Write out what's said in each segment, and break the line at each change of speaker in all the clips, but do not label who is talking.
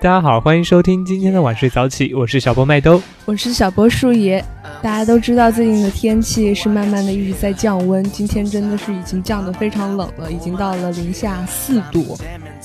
大家好，欢迎收听今天的晚睡早起，我是小波麦兜，
我是小波树爷。大家都知道最近的天气是慢慢的一直在降温，今天真的是已经降得非常冷了，已经到了零下四度。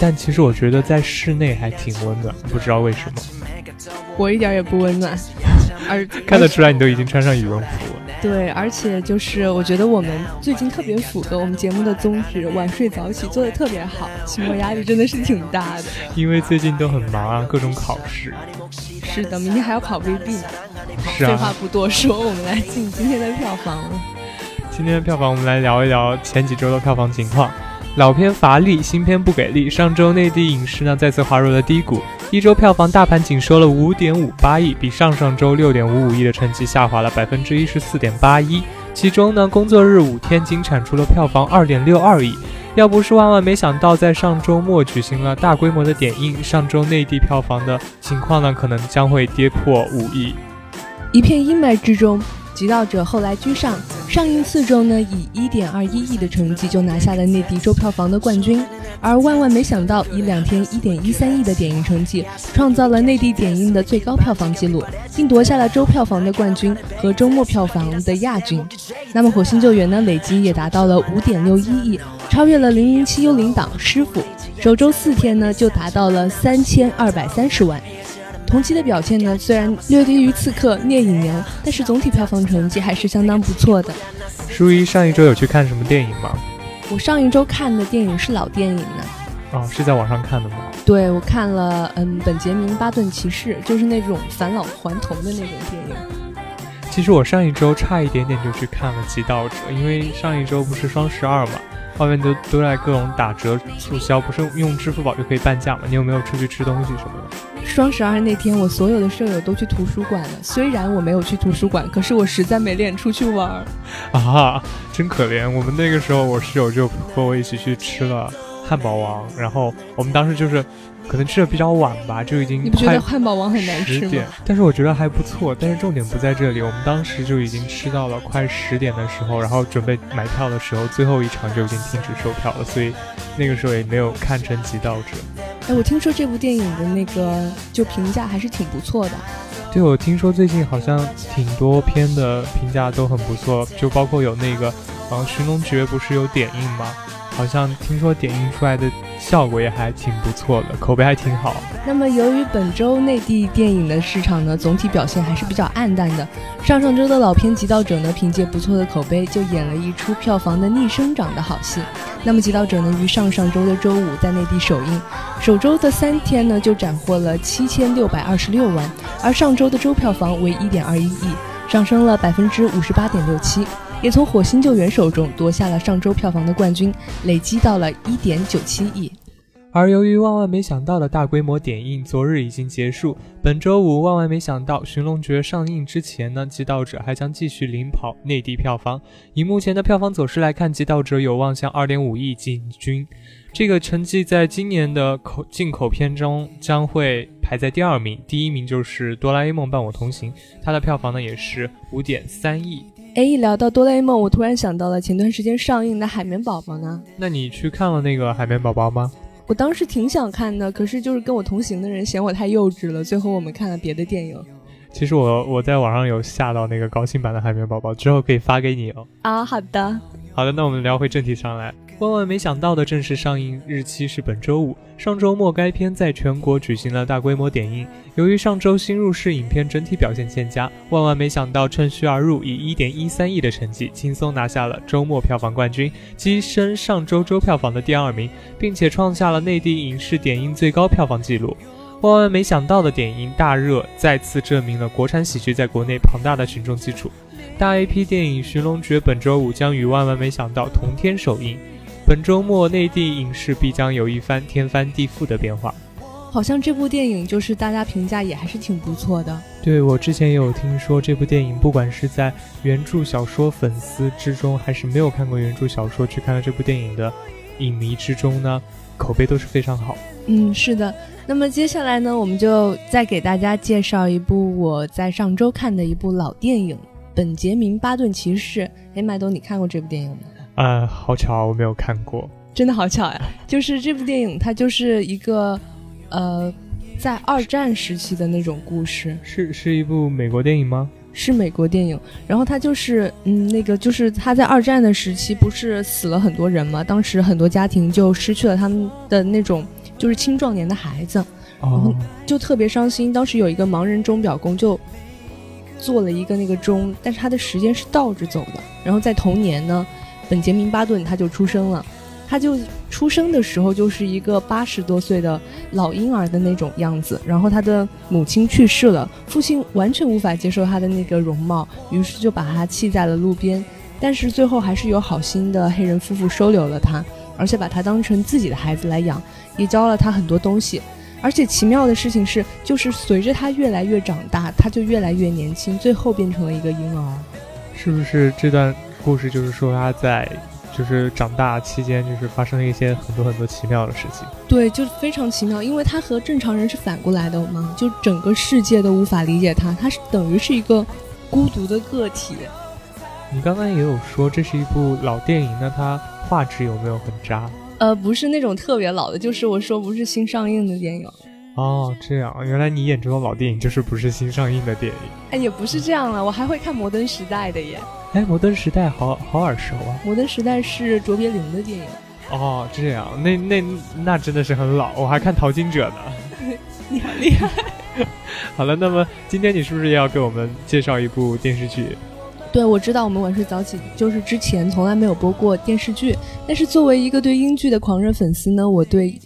但其实我觉得在室内还挺温暖，不知道为什么。
我一点也不温暖，而
看得出来你都已经穿上羽绒服了。
对，而且就是我觉得我们最近特别符合我们节目的宗旨，晚睡早起做的特别好，期末压力真的是挺大的。
因为最近都很忙啊，各种考试。
是的，明天还要考 VB 呢。
是啊。
废话不多说，我们来进今天的票房。
今天的票房，我们来聊一聊前几周的票房情况。老片乏力，新片不给力。上周内地影视呢再次滑入了低谷。一周票房大盘仅收了五点五八亿，比上上周六点五五亿的成绩下滑了百分之一十四点八一。其中呢，工作日五天仅产出了票房二点六二亿。要不是万万没想到在上周末举行了大规模的点映，上周内地票房的情况呢，可能将会跌破五亿。
一片阴霾之中。《极道者》后来居上，上映四周呢，以一点二一亿的成绩就拿下了内地周票房的冠军。而万万没想到，以两天一点一三亿的点映成绩，创造了内地点映的最高票房纪录，并夺下了周票房的冠军和周末票房的亚军。那么《火星救援》呢，累计也达到了五点六一亿，超越了《零零七幽灵党》师傅，首周四天呢就达到了三千二百三十万。同期的表现呢，虽然略低于《刺客聂隐娘》，但是总体票房成绩还是相当不错的。
舒一上一周有去看什么电影吗？
我上一周看的电影是老电影呢。
哦，是在网上看的吗？
对，我看了，嗯，《本杰明·巴顿骑士》，就是那种返老还童的那种电影。
其实我上一周差一点点就去看了《极道者》，因为上一周不是双十二嘛，外面都都在各种打折促销，不是用支付宝就可以半价吗？你有没有出去吃东西什么的？
双十二那天，我所有的舍友都去图书馆了。虽然我没有去图书馆，可是我实在没脸出去玩儿
啊，真可怜。我们那个时候，我室友就和我一起去吃了汉堡王，然后我们当时就是。可能吃的比较晚吧，就已经
你不觉得汉堡王很难吃吗？
但是我觉得还不错。但是重点不在这里，我们当时就已经吃到了快十点的时候，然后准备买票的时候，最后一场就已经停止售票了，所以那个时候也没有看成《极道者》。
哎，我听说这部电影的那个就评价还是挺不错的。
对，我听说最近好像挺多片的评价都很不错，就包括有那个，呃，《寻龙诀》不是有点映吗？好像听说点映出来的效果也还挺不错的，口碑还挺好。
那么由于本周内地电影的市场呢，总体表现还是比较暗淡的。上上周的老片《极道者》呢，凭借不错的口碑，就演了一出票房的逆生长的好戏。那么《极道者》呢，于上上周的周五在内地首映，首周的三天呢就斩获了七千六百二十六万，而上周的周票房为一点二一亿，上升了百分之五十八点六七。也从《火星救援》手中夺下了上周票房的冠军，累积到了一点九七亿。
而由于万万没想到的大规模点映昨日已经结束，本周五万万没想到《寻龙诀》上映之前呢，《极道者》还将继续领跑内地票房。以目前的票房走势来看，《极道者》有望向二点五亿进军。这个成绩在今年的口进口片中将会排在第二名，第一名就是《哆啦 A 梦伴我同行》，它的票房呢也是五点三亿。
哎，一聊到哆啦 A 梦，我突然想到了前段时间上映的《海绵宝宝》呢。
那你去看了那个《海绵宝宝》吗？
我当时挺想看的，可是就是跟我同行的人嫌我太幼稚了，最后我们看了别的电影。
其实我我在网上有下到那个高清版的《海绵宝宝》，之后可以发给你哦。
啊，好的。
好的，那我们聊回正题上来。万万没想到的正式上映日期是本周五。上周末该片在全国举行了大规模点映。由于上周新入市影片整体表现欠佳，万万没想到趁虚而入，以一点一三亿的成绩轻松拿下了周末票房冠军，跻身上周周票房的第二名，并且创下了内地影视点映最高票房纪录。万万没想到的点映大热，再次证明了国产喜剧在国内庞大的群众基础。大 A P 电影《寻龙诀》本周五将与万万没想到同天首映。本周末内地影视必将有一番天翻地覆的变化。
好像这部电影就是大家评价也还是挺不错的。
对我之前也有听说这部电影，不管是在原著小说粉丝之中，还是没有看过原著小说去看了这部电影的影迷之中呢，口碑都是非常好。
嗯，是的。那么接下来呢，我们就再给大家介绍一部我在上周看的一部老电影《本杰明·巴顿骑士》。哎，麦兜，你看过这部电影吗？
啊，好巧，我没有看过，
真的好巧呀！就是这部电影，它就是一个，呃，在二战时期的那种故事。
是是一部美国电影吗？
是美国电影。然后他就是，嗯，那个就是他在二战的时期不是死了很多人吗？当时很多家庭就失去了他们的那种就是青壮年的孩子，然后就特别伤心。当时有一个盲人钟表工就做了一个那个钟，但是他的时间是倒着走的。然后在同年呢，本杰明巴顿他就出生了。他就出生的时候就是一个八十多岁的老婴儿的那种样子，然后他的母亲去世了，父亲完全无法接受他的那个容貌，于是就把他弃在了路边。但是最后还是有好心的黑人夫妇收留了他，而且把他当成自己的孩子来养，也教了他很多东西。而且奇妙的事情是，就是随着他越来越长大，他就越来越年轻，最后变成了一个婴儿。
是不是这段故事就是说他在？就是长大期间，就是发生了一些很多很多奇妙的事情。
对，就非常奇妙，因为他和正常人是反过来的嘛，就整个世界都无法理解他，他是等于是一个孤独的个体。
你刚刚也有说这是一部老电影，那它画质有没有很渣？
呃，不是那种特别老的，就是我说不是新上映的电影。
哦，这样，原来你眼中的老电影就是不是新上映的电影。
哎，也不是这样了，我还会看《摩登时代》的耶。
哎，《摩登时代》好好耳熟啊！
《摩登时代》是卓别林的电影。
哦，这样，那那那真的是很老，我还看《淘金者》
呢。你好厉害！
好了，那么今天你是不是也要给我们介绍一部电视剧？
对，我知道我们晚睡早起就是之前从来没有播过电视剧，但是作为一个对英剧的狂热粉丝呢，我对。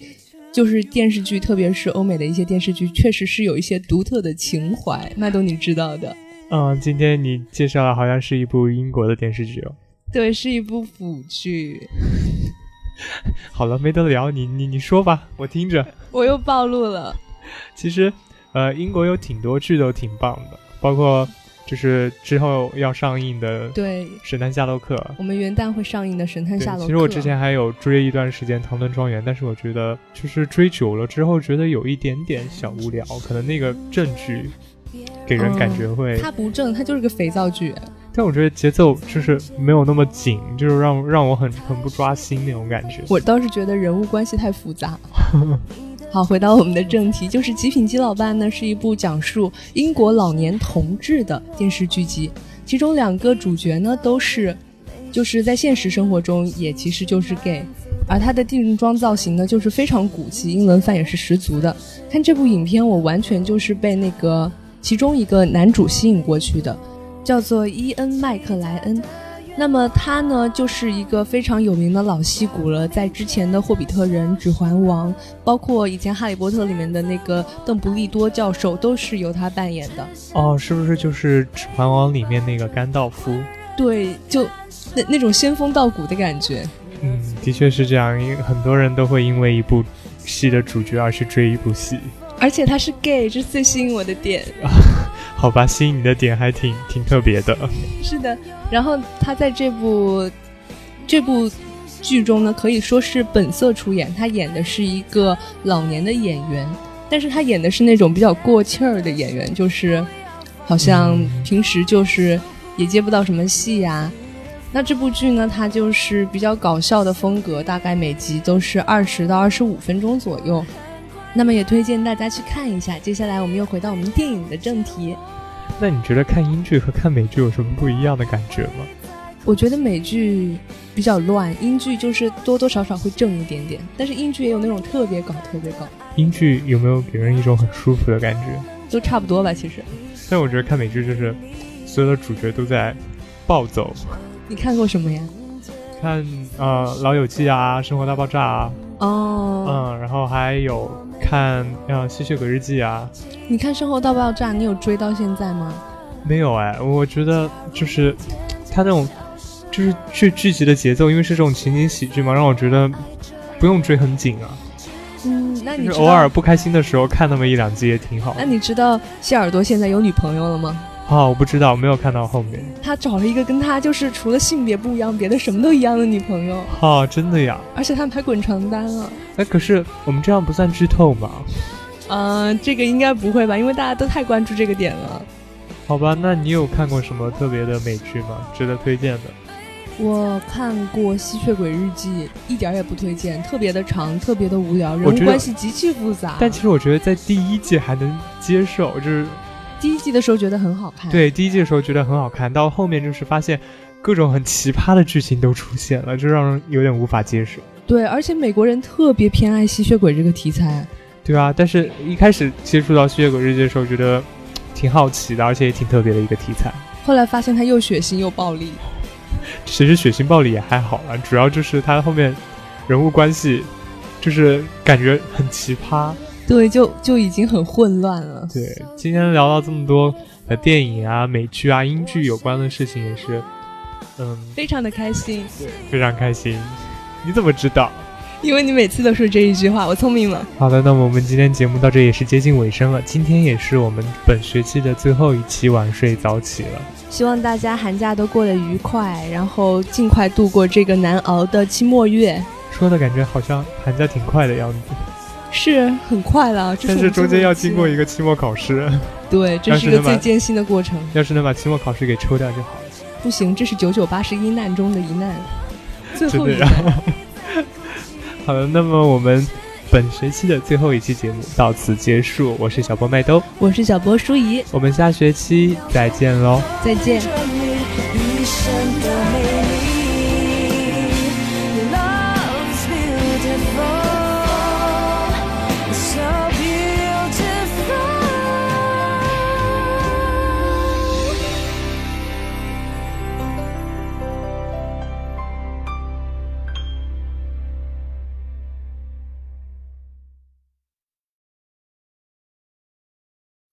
就是电视剧，特别是欧美的一些电视剧，确实是有一些独特的情怀。麦冬，你知道的。
嗯，今天你介绍的好像是一部英国的电视剧哦。
对，是一部腐剧。
好了，没得聊，你你你说吧，我听着。
我又暴露了。
其实，呃，英国有挺多剧都挺棒的，包括。就是之后要上映的
对《
神探夏洛克》，
我们元旦会上映的《神探夏洛克》。
其实我之前还有追一段时间《唐顿庄园》，但是我觉得就是追久了之后，觉得有一点点小无聊。可能那个正剧给人感觉会，
它不正，它就是个肥皂剧。
但我觉得节奏就是没有那么紧，就是让让我很很不抓心那种感觉。
我倒是觉得人物关系太复杂。好，回到我们的正题，就是《极品基佬办》呢，是一部讲述英国老年同志的电视剧集，其中两个主角呢都是，就是在现实生活中也其实就是 gay，而他的定妆造型呢就是非常古气，英伦范也是十足的。看这部影片，我完全就是被那个其中一个男主吸引过去的，叫做伊恩·麦克莱恩。那么他呢，就是一个非常有名的老戏骨了，在之前的《霍比特人》《指环王》，包括以前《哈利波特》里面的那个邓布利多教授，都是由他扮演的。
哦，是不是就是《指环王》里面那个甘道夫？
对，就那那种仙风道骨的感觉。
嗯，的确是这样，因为很多人都会因为一部戏的主角而去追一部戏。
而且他是 gay，这是最吸引我的点。
好吧，吸引你的点还挺挺特别的。
是的，然后他在这部这部剧中呢，可以说是本色出演。他演的是一个老年的演员，但是他演的是那种比较过气儿的演员，就是好像平时就是也接不到什么戏呀。那这部剧呢，它就是比较搞笑的风格，大概每集都是二十到二十五分钟左右。那么也推荐大家去看一下。接下来我们又回到我们电影的正题。
那你觉得看英剧和看美剧有什么不一样的感觉吗？
我觉得美剧比较乱，英剧就是多多少少会正一点点，但是英剧也有那种特别搞、特别搞。
英剧有没有给人一种很舒服的感觉？
都差不多吧，其实。
但我觉得看美剧就是所有的主角都在暴走。
你看过什么呀？
看呃《老友记》啊，《生活大爆炸》啊。
哦。
嗯，然后还有。看呃《吸血鬼日记》啊，
你看《生活大爆炸》，你有追到现在吗？
没有哎，我觉得就是他那种就是剧剧集的节奏，因为是这种情景喜剧嘛，让我觉得不用追很紧啊。
嗯，那你
偶尔不开心的时候看那么一两集也挺好。
那你知道谢耳朵现在有女朋友了吗？
啊，我不知道，没有看到后面。
他找了一个跟他就是除了性别不一样，别的什么都一样的女朋友。
啊，真的呀！
而且他们还滚床单了。
哎，可是我们这样不算剧透吗？
嗯，这个应该不会吧，因为大家都太关注这个点了。
好吧，那你有看过什么特别的美剧吗？值得推荐的？
我看过《吸血鬼日记》，一点也不推荐，特别的长，特别的无聊，人物关系极其复杂。
但其实我觉得在第一季还能接受，就是
第一季的时候觉得很好看。
对，第一季的时候觉得很好看，到后面就是发现各种很奇葩的剧情都出现了，就让人有点无法接受。
对，而且美国人特别偏爱吸血鬼这个题材。
对啊，但是一开始接触到《吸血鬼日记》的时候，觉得挺好奇的，而且也挺特别的一个题材。
后来发现它又血腥又暴力。
其实血腥暴力也还好了，主要就是它后面人物关系，就是感觉很奇葩。
对，就就已经很混乱了。
对，今天聊到这么多呃电影啊、美剧啊、英剧有关的事情，也是嗯，
非常的开心。
对，非常开心。你怎么知道？
因为你每次都说这一句话，我聪明了。
好的，那么我们今天节目到这也是接近尾声了。今天也是我们本学期的最后一期晚睡早起了。
希望大家寒假都过得愉快，然后尽快度过这个难熬的期末月。
说的感觉好像寒假挺快的样子，
是很快了。
但是中间要经过一个期末考试。
对，这是一个最艰辛的过程。
要是能把期末考试给抽掉就好了。
不行，这是九九八十一难中的一难，最后一难。
好了，那么我们本学期的最后一期节目到此结束。我是小波麦兜，
我是小波舒怡，
我们下学期再见喽，
再见。